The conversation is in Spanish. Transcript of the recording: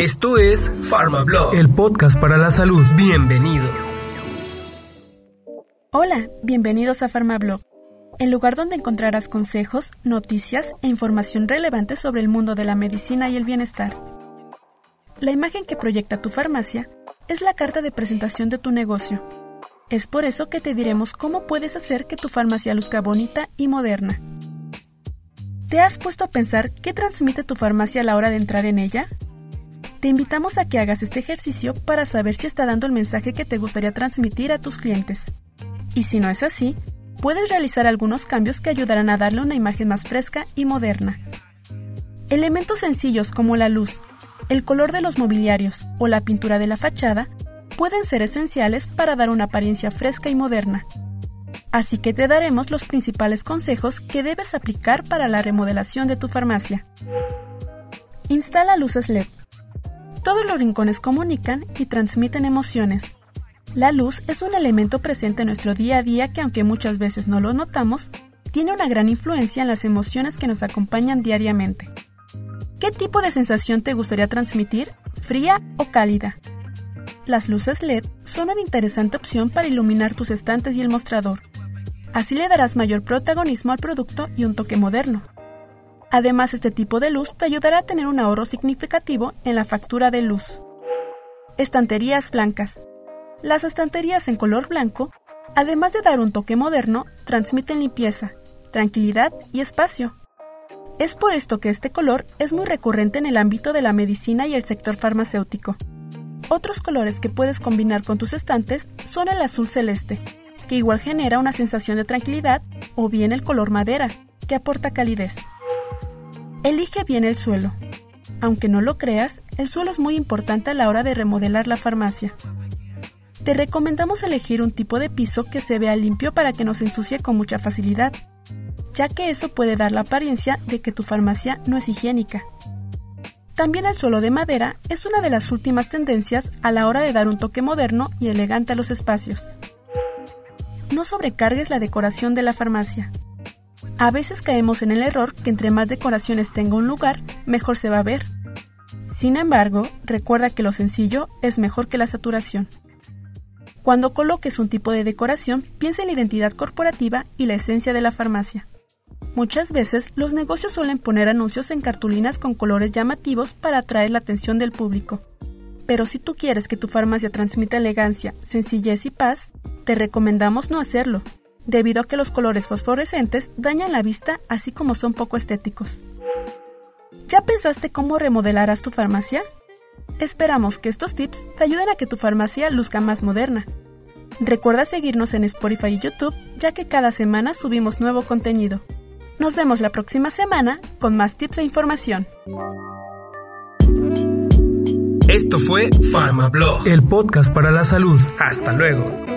Esto es PharmaBlog, el podcast para la salud. Bienvenidos. Hola, bienvenidos a PharmaBlog, el lugar donde encontrarás consejos, noticias e información relevante sobre el mundo de la medicina y el bienestar. La imagen que proyecta tu farmacia es la carta de presentación de tu negocio. Es por eso que te diremos cómo puedes hacer que tu farmacia luzca bonita y moderna. ¿Te has puesto a pensar qué transmite tu farmacia a la hora de entrar en ella? Te invitamos a que hagas este ejercicio para saber si está dando el mensaje que te gustaría transmitir a tus clientes. Y si no es así, puedes realizar algunos cambios que ayudarán a darle una imagen más fresca y moderna. Elementos sencillos como la luz, el color de los mobiliarios o la pintura de la fachada pueden ser esenciales para dar una apariencia fresca y moderna. Así que te daremos los principales consejos que debes aplicar para la remodelación de tu farmacia. Instala luces LED. Todos los rincones comunican y transmiten emociones. La luz es un elemento presente en nuestro día a día que aunque muchas veces no lo notamos, tiene una gran influencia en las emociones que nos acompañan diariamente. ¿Qué tipo de sensación te gustaría transmitir? ¿Fría o cálida? Las luces LED son una interesante opción para iluminar tus estantes y el mostrador. Así le darás mayor protagonismo al producto y un toque moderno. Además, este tipo de luz te ayudará a tener un ahorro significativo en la factura de luz. Estanterías blancas. Las estanterías en color blanco, además de dar un toque moderno, transmiten limpieza, tranquilidad y espacio. Es por esto que este color es muy recurrente en el ámbito de la medicina y el sector farmacéutico. Otros colores que puedes combinar con tus estantes son el azul celeste, que igual genera una sensación de tranquilidad, o bien el color madera, que aporta calidez. Elige bien el suelo. Aunque no lo creas, el suelo es muy importante a la hora de remodelar la farmacia. Te recomendamos elegir un tipo de piso que se vea limpio para que no se ensucie con mucha facilidad, ya que eso puede dar la apariencia de que tu farmacia no es higiénica. También el suelo de madera es una de las últimas tendencias a la hora de dar un toque moderno y elegante a los espacios. No sobrecargues la decoración de la farmacia. A veces caemos en el error que entre más decoraciones tenga un lugar, mejor se va a ver. Sin embargo, recuerda que lo sencillo es mejor que la saturación. Cuando coloques un tipo de decoración, piensa en la identidad corporativa y la esencia de la farmacia. Muchas veces los negocios suelen poner anuncios en cartulinas con colores llamativos para atraer la atención del público. Pero si tú quieres que tu farmacia transmita elegancia, sencillez y paz, te recomendamos no hacerlo, debido a que los colores fosforescentes dañan la vista así como son poco estéticos. ¿Ya pensaste cómo remodelarás tu farmacia? Esperamos que estos tips te ayuden a que tu farmacia luzca más moderna. Recuerda seguirnos en Spotify y YouTube, ya que cada semana subimos nuevo contenido. Nos vemos la próxima semana con más tips e información. Esto fue PharmaBlog, el podcast para la salud. Hasta luego.